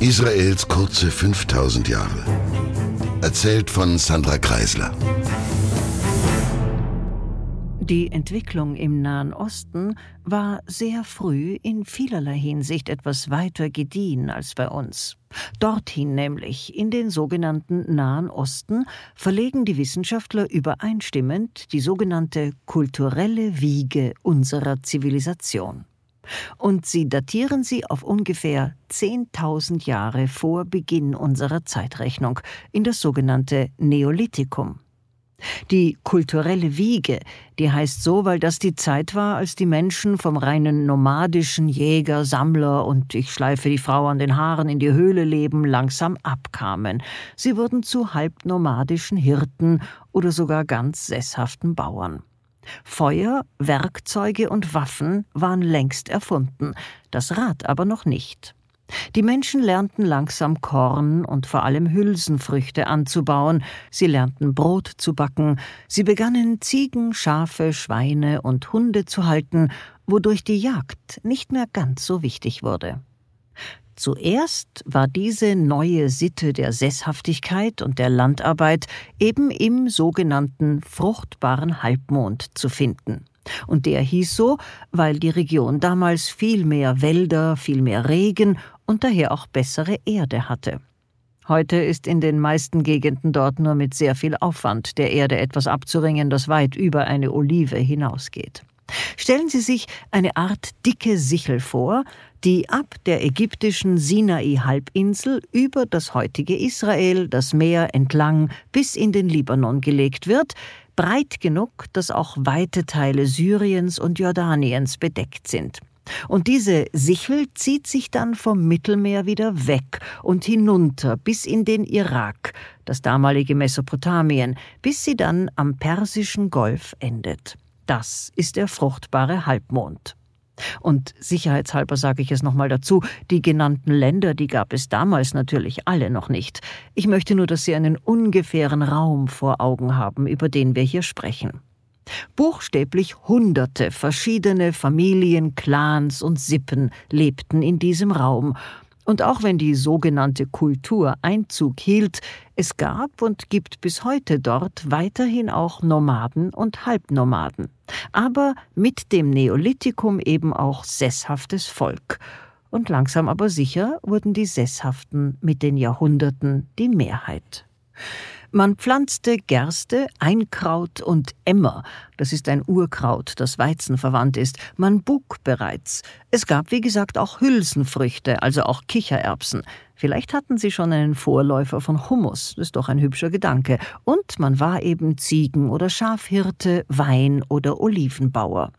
Israels kurze 5000 Jahre. Erzählt von Sandra Kreisler. Die Entwicklung im Nahen Osten war sehr früh in vielerlei Hinsicht etwas weiter gediehen als bei uns. Dorthin nämlich, in den sogenannten Nahen Osten, verlegen die Wissenschaftler übereinstimmend die sogenannte kulturelle Wiege unserer Zivilisation. Und sie datieren sie auf ungefähr 10.000 Jahre vor Beginn unserer Zeitrechnung in das sogenannte Neolithikum. Die kulturelle Wiege, die heißt so, weil das die Zeit war, als die Menschen vom reinen nomadischen Jäger, Sammler und ich schleife die Frau an den Haaren in die Höhle leben langsam abkamen. Sie wurden zu halbnomadischen Hirten oder sogar ganz sesshaften Bauern. Feuer, Werkzeuge und Waffen waren längst erfunden, das Rad aber noch nicht. Die Menschen lernten langsam Korn und vor allem Hülsenfrüchte anzubauen, sie lernten Brot zu backen, sie begannen Ziegen, Schafe, Schweine und Hunde zu halten, wodurch die Jagd nicht mehr ganz so wichtig wurde. Zuerst war diese neue Sitte der Sesshaftigkeit und der Landarbeit eben im sogenannten fruchtbaren Halbmond zu finden. Und der hieß so, weil die Region damals viel mehr Wälder, viel mehr Regen und daher auch bessere Erde hatte. Heute ist in den meisten Gegenden dort nur mit sehr viel Aufwand der Erde etwas abzuringen, das weit über eine Olive hinausgeht. Stellen Sie sich eine Art dicke Sichel vor, die ab der ägyptischen Sinai-Halbinsel über das heutige Israel, das Meer entlang bis in den Libanon gelegt wird, breit genug, dass auch weite Teile Syriens und Jordaniens bedeckt sind. Und diese Sichel zieht sich dann vom Mittelmeer wieder weg und hinunter bis in den Irak, das damalige Mesopotamien, bis sie dann am Persischen Golf endet. Das ist der fruchtbare Halbmond. Und sicherheitshalber sage ich es nochmal dazu, die genannten Länder, die gab es damals natürlich alle noch nicht. Ich möchte nur, dass Sie einen ungefähren Raum vor Augen haben, über den wir hier sprechen. Buchstäblich hunderte verschiedene Familien, Clans und Sippen lebten in diesem Raum, und auch wenn die sogenannte Kultur Einzug hielt, es gab und gibt bis heute dort weiterhin auch Nomaden und Halbnomaden, aber mit dem Neolithikum eben auch sesshaftes Volk. Und langsam aber sicher wurden die Sesshaften mit den Jahrhunderten die Mehrheit. Man pflanzte Gerste, Einkraut und Emmer, das ist ein Urkraut, das Weizen verwandt ist, man bug bereits. Es gab, wie gesagt, auch Hülsenfrüchte, also auch Kichererbsen. Vielleicht hatten sie schon einen Vorläufer von Hummus, das ist doch ein hübscher Gedanke. Und man war eben Ziegen- oder Schafhirte, Wein- oder Olivenbauer.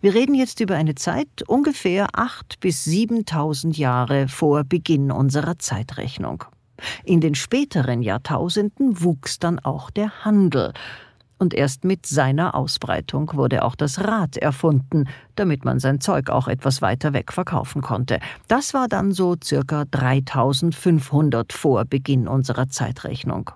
Wir reden jetzt über eine Zeit ungefähr acht bis siebentausend Jahre vor Beginn unserer Zeitrechnung. In den späteren Jahrtausenden wuchs dann auch der Handel, und erst mit seiner Ausbreitung wurde auch das Rad erfunden, damit man sein Zeug auch etwas weiter weg verkaufen konnte. Das war dann so circa 3500 vor Beginn unserer Zeitrechnung.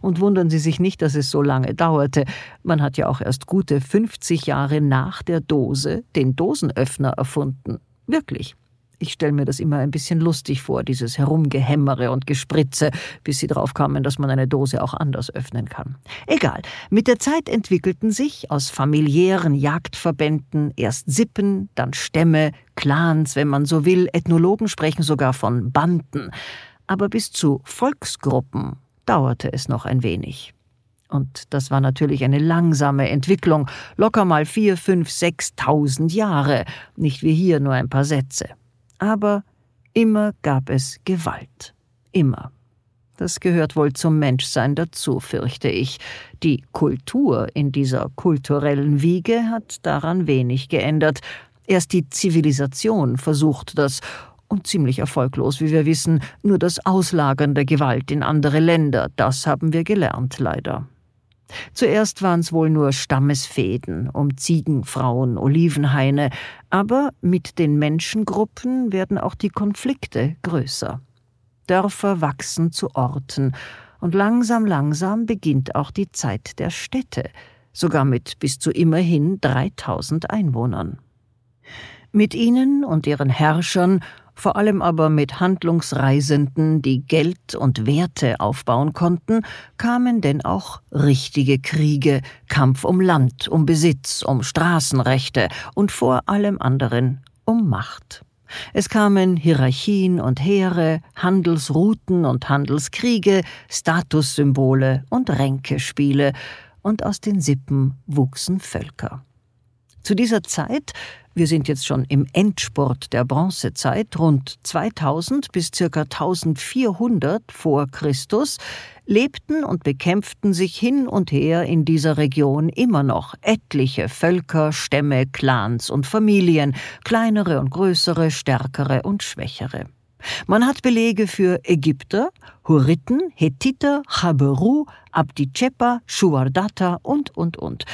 Und wundern Sie sich nicht, dass es so lange dauerte. Man hat ja auch erst gute 50 Jahre nach der Dose den Dosenöffner erfunden. Wirklich. Ich stelle mir das immer ein bisschen lustig vor, dieses Herumgehämmere und Gespritze, bis sie drauf kamen, dass man eine Dose auch anders öffnen kann. Egal. Mit der Zeit entwickelten sich aus familiären Jagdverbänden erst Sippen, dann Stämme, Clans, wenn man so will. Ethnologen sprechen sogar von Banden. Aber bis zu Volksgruppen dauerte es noch ein wenig. Und das war natürlich eine langsame Entwicklung, locker mal vier, fünf, sechstausend Jahre, nicht wie hier nur ein paar Sätze. Aber immer gab es Gewalt. Immer. Das gehört wohl zum Menschsein dazu, fürchte ich. Die Kultur in dieser kulturellen Wiege hat daran wenig geändert. Erst die Zivilisation versucht das, und ziemlich erfolglos, wie wir wissen, nur das Auslagern der Gewalt in andere Länder, das haben wir gelernt, leider. Zuerst waren es wohl nur Stammesfäden um Ziegen, Frauen, Olivenhaine, aber mit den Menschengruppen werden auch die Konflikte größer. Dörfer wachsen zu Orten, und langsam, langsam beginnt auch die Zeit der Städte, sogar mit bis zu immerhin 3000 Einwohnern. Mit ihnen und ihren Herrschern vor allem aber mit Handlungsreisenden, die Geld und Werte aufbauen konnten, kamen denn auch richtige Kriege, Kampf um Land, um Besitz, um Straßenrechte und vor allem anderen um Macht. Es kamen Hierarchien und Heere, Handelsrouten und Handelskriege, Statussymbole und Ränkespiele, und aus den Sippen wuchsen Völker. Zu dieser Zeit wir sind jetzt schon im Endspurt der Bronzezeit, rund 2000 bis circa 1400 vor Christus, lebten und bekämpften sich hin und her in dieser Region immer noch etliche Völker, Stämme, Clans und Familien, kleinere und größere, stärkere und schwächere. Man hat Belege für Ägypter, Hurriten, Hethiter, Chaberu, Abdi-Chepa, Shuardata und, und, und.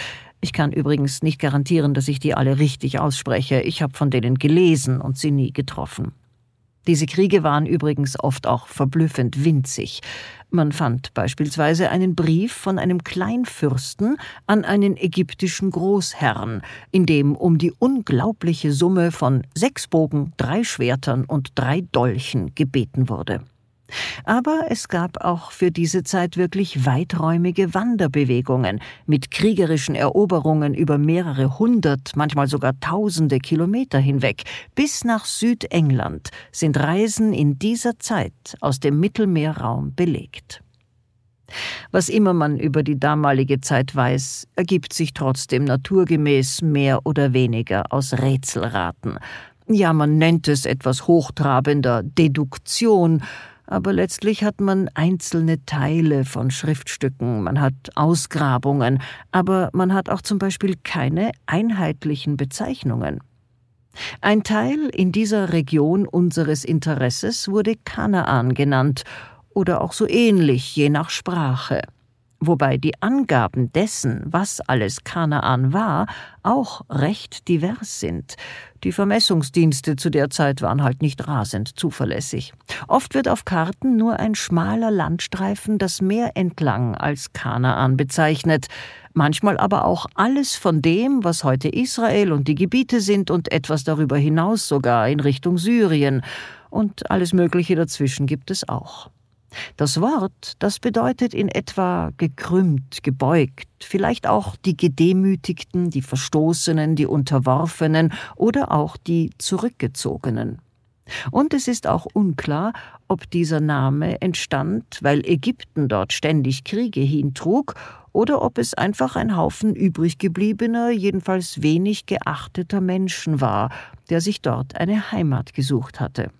Ich kann übrigens nicht garantieren, dass ich die alle richtig ausspreche. Ich habe von denen gelesen und sie nie getroffen. Diese Kriege waren übrigens oft auch verblüffend winzig. Man fand beispielsweise einen Brief von einem Kleinfürsten an einen ägyptischen Großherrn, in dem um die unglaubliche Summe von sechs Bogen, drei Schwertern und drei Dolchen gebeten wurde. Aber es gab auch für diese Zeit wirklich weiträumige Wanderbewegungen mit kriegerischen Eroberungen über mehrere hundert, manchmal sogar tausende Kilometer hinweg. Bis nach Südengland sind Reisen in dieser Zeit aus dem Mittelmeerraum belegt. Was immer man über die damalige Zeit weiß, ergibt sich trotzdem naturgemäß mehr oder weniger aus Rätselraten. Ja, man nennt es etwas hochtrabender Deduktion, aber letztlich hat man einzelne Teile von Schriftstücken, man hat Ausgrabungen, aber man hat auch zum Beispiel keine einheitlichen Bezeichnungen. Ein Teil in dieser Region unseres Interesses wurde Kanaan genannt oder auch so ähnlich, je nach Sprache wobei die Angaben dessen, was alles Kanaan war, auch recht divers sind. Die Vermessungsdienste zu der Zeit waren halt nicht rasend zuverlässig. Oft wird auf Karten nur ein schmaler Landstreifen das Meer entlang als Kanaan bezeichnet, manchmal aber auch alles von dem, was heute Israel und die Gebiete sind und etwas darüber hinaus sogar in Richtung Syrien, und alles Mögliche dazwischen gibt es auch. Das Wort, das bedeutet in etwa gekrümmt, gebeugt, vielleicht auch die Gedemütigten, die Verstoßenen, die Unterworfenen oder auch die Zurückgezogenen. Und es ist auch unklar, ob dieser Name entstand, weil Ägypten dort ständig Kriege hintrug, oder ob es einfach ein Haufen übriggebliebener, jedenfalls wenig geachteter Menschen war, der sich dort eine Heimat gesucht hatte.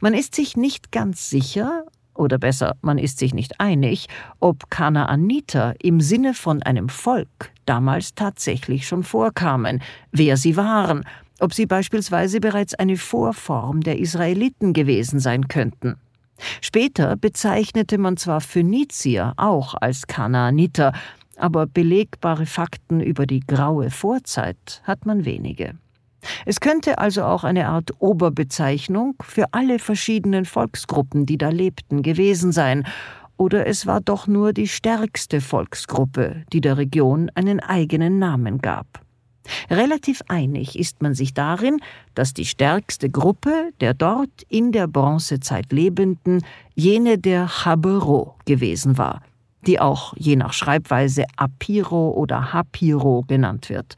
Man ist sich nicht ganz sicher, oder besser, man ist sich nicht einig, ob Kanaaniter im Sinne von einem Volk damals tatsächlich schon vorkamen, wer sie waren, ob sie beispielsweise bereits eine Vorform der Israeliten gewesen sein könnten. Später bezeichnete man zwar Phönizier auch als Kanaaniter, aber belegbare Fakten über die graue Vorzeit hat man wenige. Es könnte also auch eine Art Oberbezeichnung für alle verschiedenen Volksgruppen, die da lebten, gewesen sein, oder es war doch nur die stärkste Volksgruppe, die der Region einen eigenen Namen gab. Relativ einig ist man sich darin, dass die stärkste Gruppe der dort in der Bronzezeit Lebenden jene der Chabero gewesen war, die auch je nach Schreibweise Apiro oder Hapiro genannt wird.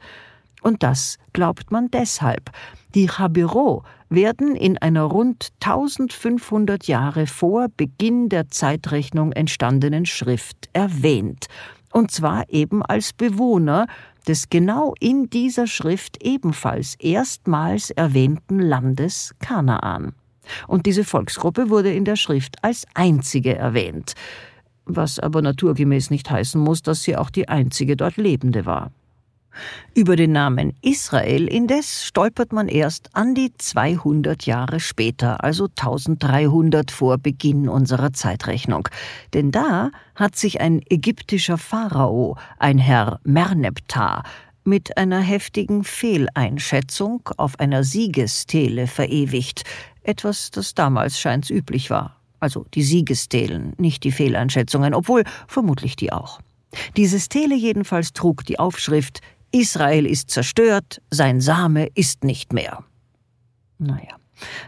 Und das glaubt man deshalb. Die Chabiro werden in einer rund 1500 Jahre vor Beginn der Zeitrechnung entstandenen Schrift erwähnt. Und zwar eben als Bewohner des genau in dieser Schrift ebenfalls erstmals erwähnten Landes Kanaan. Und diese Volksgruppe wurde in der Schrift als einzige erwähnt, was aber naturgemäß nicht heißen muss, dass sie auch die einzige dort Lebende war. Über den Namen Israel indes stolpert man erst an die 200 Jahre später, also 1300 vor Beginn unserer Zeitrechnung. Denn da hat sich ein ägyptischer Pharao, ein Herr Merneptah, mit einer heftigen Fehleinschätzung auf einer Siegestele verewigt, etwas, das damals scheint's üblich war. Also die Siegestelen, nicht die Fehleinschätzungen, obwohl vermutlich die auch. Diese Stele jedenfalls trug die Aufschrift Israel ist zerstört, sein Same ist nicht mehr. Naja.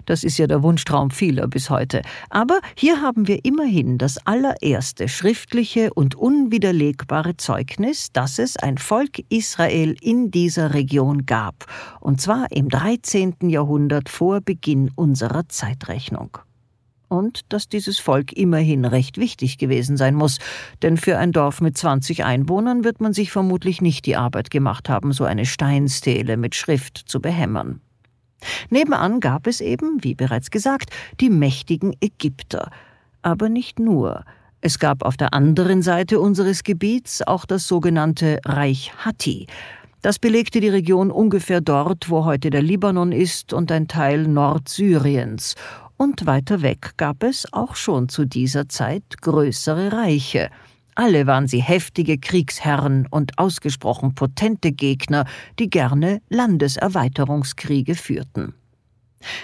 Das ist ja der Wunschtraum vieler bis heute. Aber hier haben wir immerhin das allererste schriftliche und unwiderlegbare Zeugnis, dass es ein Volk Israel in dieser Region gab, und zwar im 13. Jahrhundert vor Beginn unserer Zeitrechnung. Und dass dieses Volk immerhin recht wichtig gewesen sein muss, denn für ein Dorf mit 20 Einwohnern wird man sich vermutlich nicht die Arbeit gemacht haben, so eine Steinstele mit Schrift zu behämmern. Nebenan gab es eben, wie bereits gesagt, die mächtigen Ägypter. Aber nicht nur. Es gab auf der anderen Seite unseres Gebiets auch das sogenannte Reich Hatti. Das belegte die Region ungefähr dort, wo heute der Libanon ist und ein Teil Nordsyriens. Und weiter weg gab es auch schon zu dieser Zeit größere Reiche. Alle waren sie heftige Kriegsherren und ausgesprochen potente Gegner, die gerne Landeserweiterungskriege führten.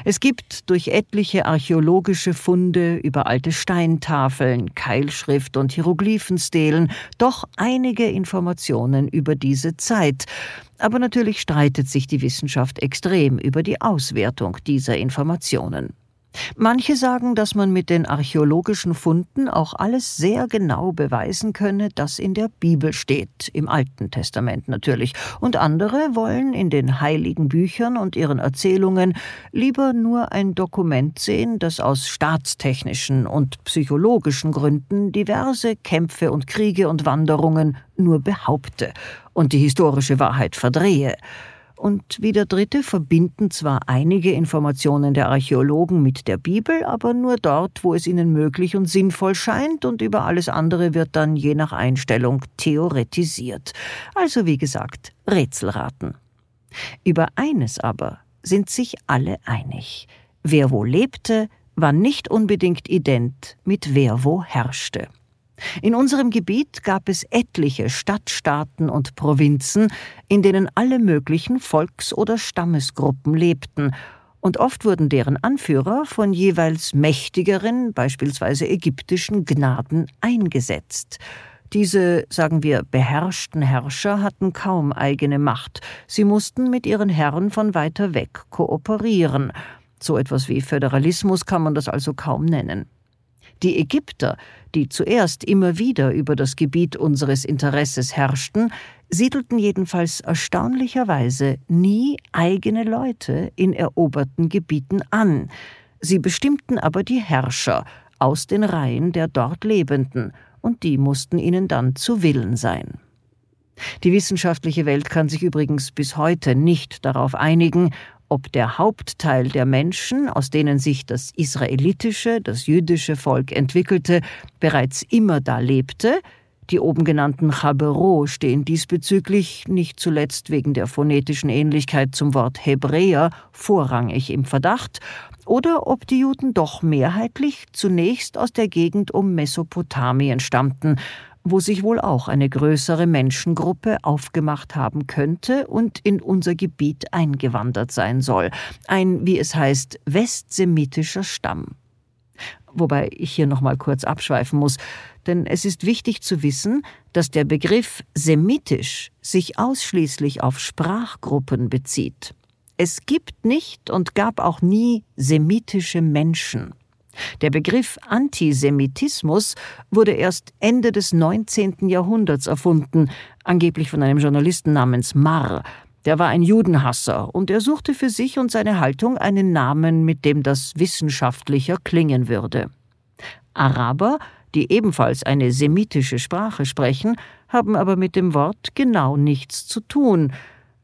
Es gibt durch etliche archäologische Funde über alte Steintafeln, Keilschrift und Hieroglyphenstelen doch einige Informationen über diese Zeit, aber natürlich streitet sich die Wissenschaft extrem über die Auswertung dieser Informationen. Manche sagen, dass man mit den archäologischen Funden auch alles sehr genau beweisen könne, das in der Bibel steht, im Alten Testament natürlich, und andere wollen in den heiligen Büchern und ihren Erzählungen lieber nur ein Dokument sehen, das aus staatstechnischen und psychologischen Gründen diverse Kämpfe und Kriege und Wanderungen nur behaupte und die historische Wahrheit verdrehe und wie der dritte verbinden zwar einige Informationen der Archäologen mit der Bibel, aber nur dort, wo es ihnen möglich und sinnvoll scheint, und über alles andere wird dann je nach Einstellung theoretisiert. Also wie gesagt, Rätselraten. Über eines aber sind sich alle einig. Wer wo lebte, war nicht unbedingt ident mit wer wo herrschte. In unserem Gebiet gab es etliche Stadtstaaten und Provinzen, in denen alle möglichen Volks- oder Stammesgruppen lebten, und oft wurden deren Anführer von jeweils mächtigeren, beispielsweise ägyptischen Gnaden eingesetzt. Diese, sagen wir, beherrschten Herrscher hatten kaum eigene Macht, sie mussten mit ihren Herren von weiter weg kooperieren. So etwas wie Föderalismus kann man das also kaum nennen. Die Ägypter, die zuerst immer wieder über das Gebiet unseres Interesses herrschten, siedelten jedenfalls erstaunlicherweise nie eigene Leute in eroberten Gebieten an, sie bestimmten aber die Herrscher aus den Reihen der dort Lebenden, und die mussten ihnen dann zu Willen sein. Die wissenschaftliche Welt kann sich übrigens bis heute nicht darauf einigen, ob der Hauptteil der Menschen, aus denen sich das israelitische, das jüdische Volk entwickelte, bereits immer da lebte, die oben genannten Chabero stehen diesbezüglich, nicht zuletzt wegen der phonetischen Ähnlichkeit zum Wort Hebräer, vorrangig im Verdacht, oder ob die Juden doch mehrheitlich zunächst aus der Gegend um Mesopotamien stammten, wo sich wohl auch eine größere Menschengruppe aufgemacht haben könnte und in unser Gebiet eingewandert sein soll. Ein, wie es heißt, westsemitischer Stamm. Wobei ich hier nochmal kurz abschweifen muss, denn es ist wichtig zu wissen, dass der Begriff semitisch sich ausschließlich auf Sprachgruppen bezieht. Es gibt nicht und gab auch nie semitische Menschen. Der Begriff Antisemitismus wurde erst Ende des 19. Jahrhunderts erfunden, angeblich von einem Journalisten namens Marr. Der war ein Judenhasser und er suchte für sich und seine Haltung einen Namen, mit dem das wissenschaftlicher klingen würde. Araber, die ebenfalls eine semitische Sprache sprechen, haben aber mit dem Wort genau nichts zu tun,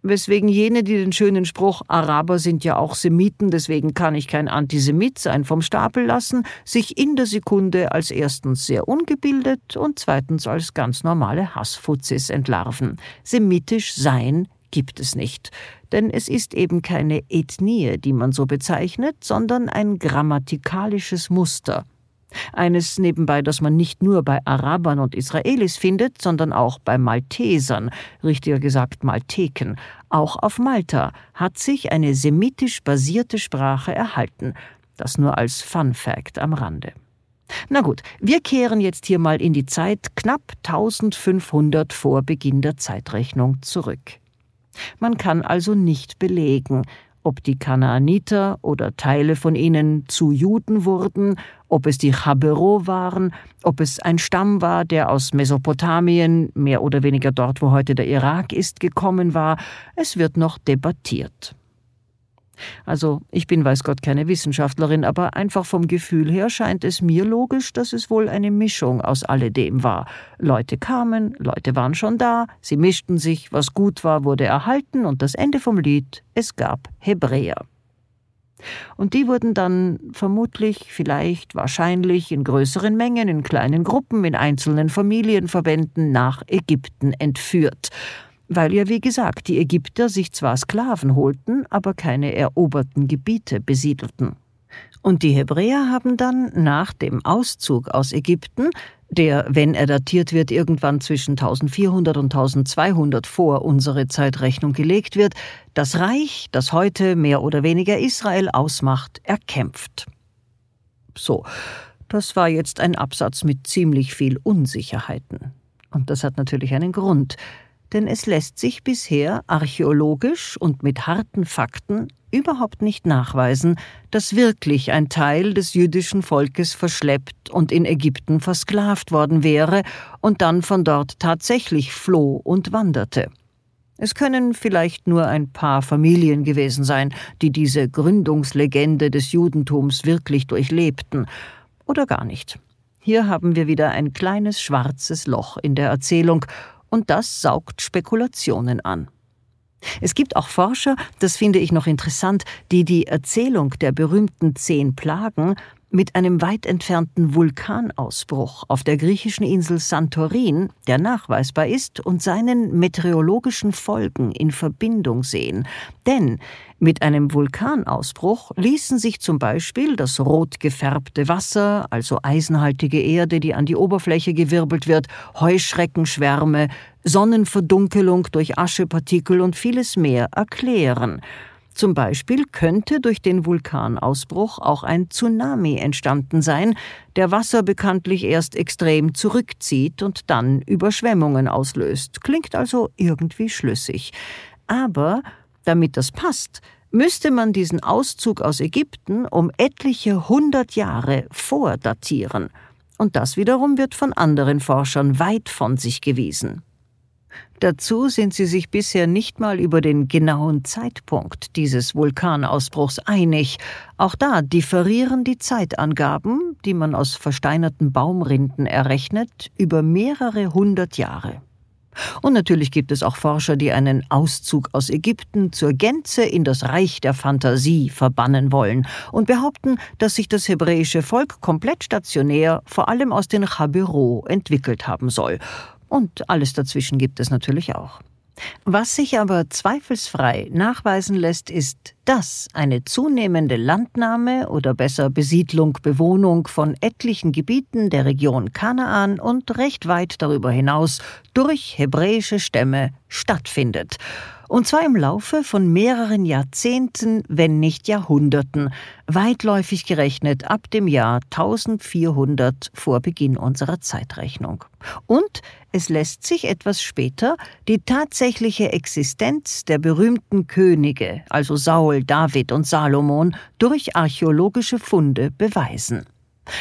weswegen jene, die den schönen Spruch Araber sind ja auch Semiten, deswegen kann ich kein Antisemit sein, vom Stapel lassen, sich in der Sekunde als erstens sehr ungebildet und zweitens als ganz normale Hassfuzis entlarven. Semitisch sein gibt es nicht, denn es ist eben keine Ethnie, die man so bezeichnet, sondern ein grammatikalisches Muster, eines nebenbei, das man nicht nur bei Arabern und Israelis findet, sondern auch bei Maltesern, richtiger gesagt Malteken. Auch auf Malta hat sich eine semitisch basierte Sprache erhalten. Das nur als Fun Fact am Rande. Na gut, wir kehren jetzt hier mal in die Zeit knapp 1500 vor Beginn der Zeitrechnung zurück. Man kann also nicht belegen, ob die Kanaaniter oder Teile von ihnen zu Juden wurden, ob es die Chabero waren, ob es ein Stamm war, der aus Mesopotamien, mehr oder weniger dort, wo heute der Irak ist, gekommen war, es wird noch debattiert. Also, ich bin weiß Gott keine Wissenschaftlerin, aber einfach vom Gefühl her scheint es mir logisch, dass es wohl eine Mischung aus alledem war. Leute kamen, Leute waren schon da, sie mischten sich, was gut war, wurde erhalten und das Ende vom Lied, es gab Hebräer. Und die wurden dann vermutlich, vielleicht, wahrscheinlich in größeren Mengen, in kleinen Gruppen, in einzelnen Familienverbänden nach Ägypten entführt weil ja, wie gesagt, die Ägypter sich zwar Sklaven holten, aber keine eroberten Gebiete besiedelten. Und die Hebräer haben dann nach dem Auszug aus Ägypten, der, wenn er datiert wird, irgendwann zwischen 1400 und 1200 vor unsere Zeitrechnung gelegt wird, das Reich, das heute mehr oder weniger Israel ausmacht, erkämpft. So, das war jetzt ein Absatz mit ziemlich viel Unsicherheiten. Und das hat natürlich einen Grund denn es lässt sich bisher archäologisch und mit harten Fakten überhaupt nicht nachweisen, dass wirklich ein Teil des jüdischen Volkes verschleppt und in Ägypten versklavt worden wäre und dann von dort tatsächlich floh und wanderte. Es können vielleicht nur ein paar Familien gewesen sein, die diese Gründungslegende des Judentums wirklich durchlebten, oder gar nicht. Hier haben wir wieder ein kleines schwarzes Loch in der Erzählung, und das saugt Spekulationen an. Es gibt auch Forscher, das finde ich noch interessant, die die Erzählung der berühmten zehn Plagen mit einem weit entfernten Vulkanausbruch auf der griechischen Insel Santorin, der nachweisbar ist, und seinen meteorologischen Folgen in Verbindung sehen. Denn mit einem Vulkanausbruch ließen sich zum Beispiel das rot gefärbte Wasser, also eisenhaltige Erde, die an die Oberfläche gewirbelt wird, Heuschreckenschwärme, Sonnenverdunkelung durch Aschepartikel und vieles mehr erklären. Zum Beispiel könnte durch den Vulkanausbruch auch ein Tsunami entstanden sein, der Wasser bekanntlich erst extrem zurückzieht und dann Überschwemmungen auslöst. Klingt also irgendwie schlüssig. Aber damit das passt, müsste man diesen Auszug aus Ägypten um etliche hundert Jahre vordatieren. Und das wiederum wird von anderen Forschern weit von sich gewiesen. Dazu sind sie sich bisher nicht mal über den genauen Zeitpunkt dieses Vulkanausbruchs einig. Auch da differieren die Zeitangaben, die man aus versteinerten Baumrinden errechnet, über mehrere hundert Jahre. Und natürlich gibt es auch Forscher, die einen Auszug aus Ägypten zur Gänze in das Reich der Fantasie verbannen wollen und behaupten, dass sich das hebräische Volk komplett stationär vor allem aus den Chabero entwickelt haben soll und alles dazwischen gibt es natürlich auch. Was sich aber zweifelsfrei nachweisen lässt, ist, dass eine zunehmende Landnahme oder besser Besiedlung, Bewohnung von etlichen Gebieten der Region Kanaan und recht weit darüber hinaus durch hebräische Stämme stattfindet und zwar im Laufe von mehreren Jahrzehnten, wenn nicht Jahrhunderten, weitläufig gerechnet ab dem Jahr 1400 vor Beginn unserer Zeitrechnung. Und es lässt sich etwas später die tatsächliche Existenz der berühmten Könige, also Saul, David und Salomon, durch archäologische Funde beweisen.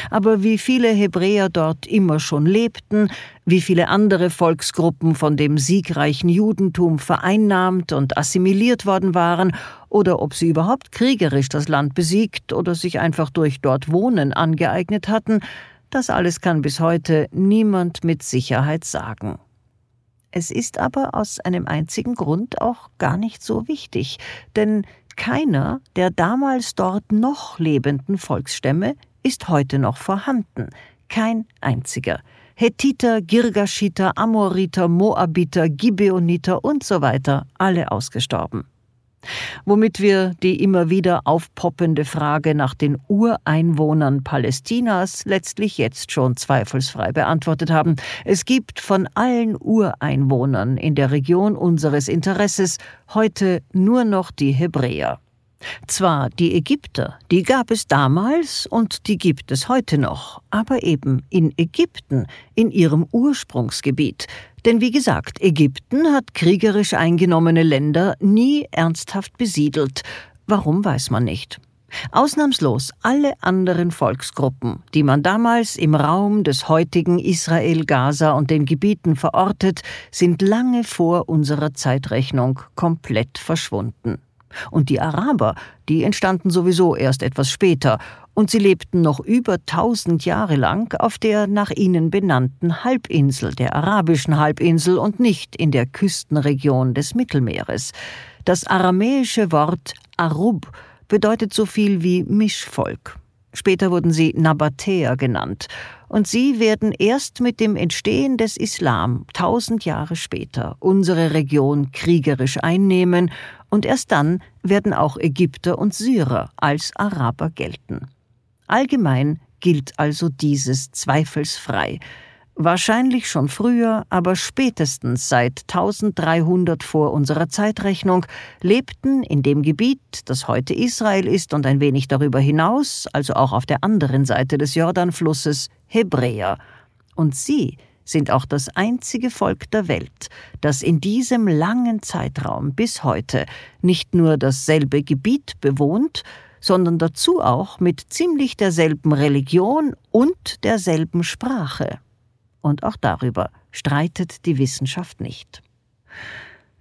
Aber wie viele Hebräer dort immer schon lebten, wie viele andere Volksgruppen von dem siegreichen Judentum vereinnahmt und assimiliert worden waren, oder ob sie überhaupt kriegerisch das Land besiegt oder sich einfach durch dort Wohnen angeeignet hatten, das alles kann bis heute niemand mit Sicherheit sagen. Es ist aber aus einem einzigen Grund auch gar nicht so wichtig, denn keiner der damals dort noch lebenden Volksstämme ist heute noch vorhanden, kein einziger. Hethiter, Girgashiter, Amoriter, Moabiter, Gibeoniter und so weiter, alle ausgestorben. Womit wir die immer wieder aufpoppende Frage nach den Ureinwohnern Palästinas letztlich jetzt schon zweifelsfrei beantwortet haben. Es gibt von allen Ureinwohnern in der Region unseres Interesses heute nur noch die Hebräer. Zwar die Ägypter, die gab es damals und die gibt es heute noch, aber eben in Ägypten, in ihrem Ursprungsgebiet. Denn wie gesagt, Ägypten hat kriegerisch eingenommene Länder nie ernsthaft besiedelt, Warum weiß man nicht. Ausnahmslos alle anderen Volksgruppen, die man damals im Raum des heutigen Israel, Gaza und den Gebieten verortet, sind lange vor unserer Zeitrechnung komplett verschwunden. Und die Araber, die entstanden sowieso erst etwas später, und sie lebten noch über tausend Jahre lang auf der nach ihnen benannten Halbinsel, der arabischen Halbinsel und nicht in der Küstenregion des Mittelmeeres. Das aramäische Wort Arub bedeutet so viel wie Mischvolk. Später wurden sie Nabatäer genannt, und sie werden erst mit dem Entstehen des Islam tausend Jahre später unsere Region kriegerisch einnehmen, und erst dann werden auch Ägypter und Syrer als Araber gelten. Allgemein gilt also dieses zweifelsfrei, Wahrscheinlich schon früher, aber spätestens seit 1300 vor unserer Zeitrechnung lebten in dem Gebiet, das heute Israel ist und ein wenig darüber hinaus, also auch auf der anderen Seite des Jordanflusses, Hebräer. Und sie sind auch das einzige Volk der Welt, das in diesem langen Zeitraum bis heute nicht nur dasselbe Gebiet bewohnt, sondern dazu auch mit ziemlich derselben Religion und derselben Sprache und auch darüber streitet die Wissenschaft nicht.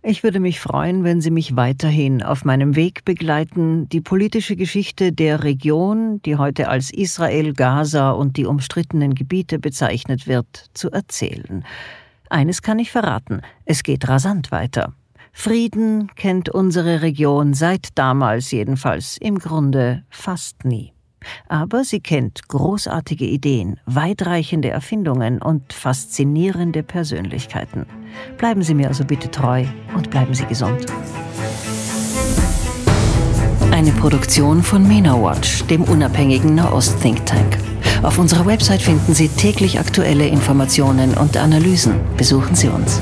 Ich würde mich freuen, wenn Sie mich weiterhin auf meinem Weg begleiten, die politische Geschichte der Region, die heute als Israel, Gaza und die umstrittenen Gebiete bezeichnet wird, zu erzählen. Eines kann ich verraten, es geht rasant weiter. Frieden kennt unsere Region seit damals jedenfalls im Grunde fast nie. Aber sie kennt großartige Ideen, weitreichende Erfindungen und faszinierende Persönlichkeiten. Bleiben Sie mir also bitte treu und bleiben Sie gesund. Eine Produktion von MENA Watch, dem unabhängigen Nahost-Think Tank. Auf unserer Website finden Sie täglich aktuelle Informationen und Analysen. Besuchen Sie uns.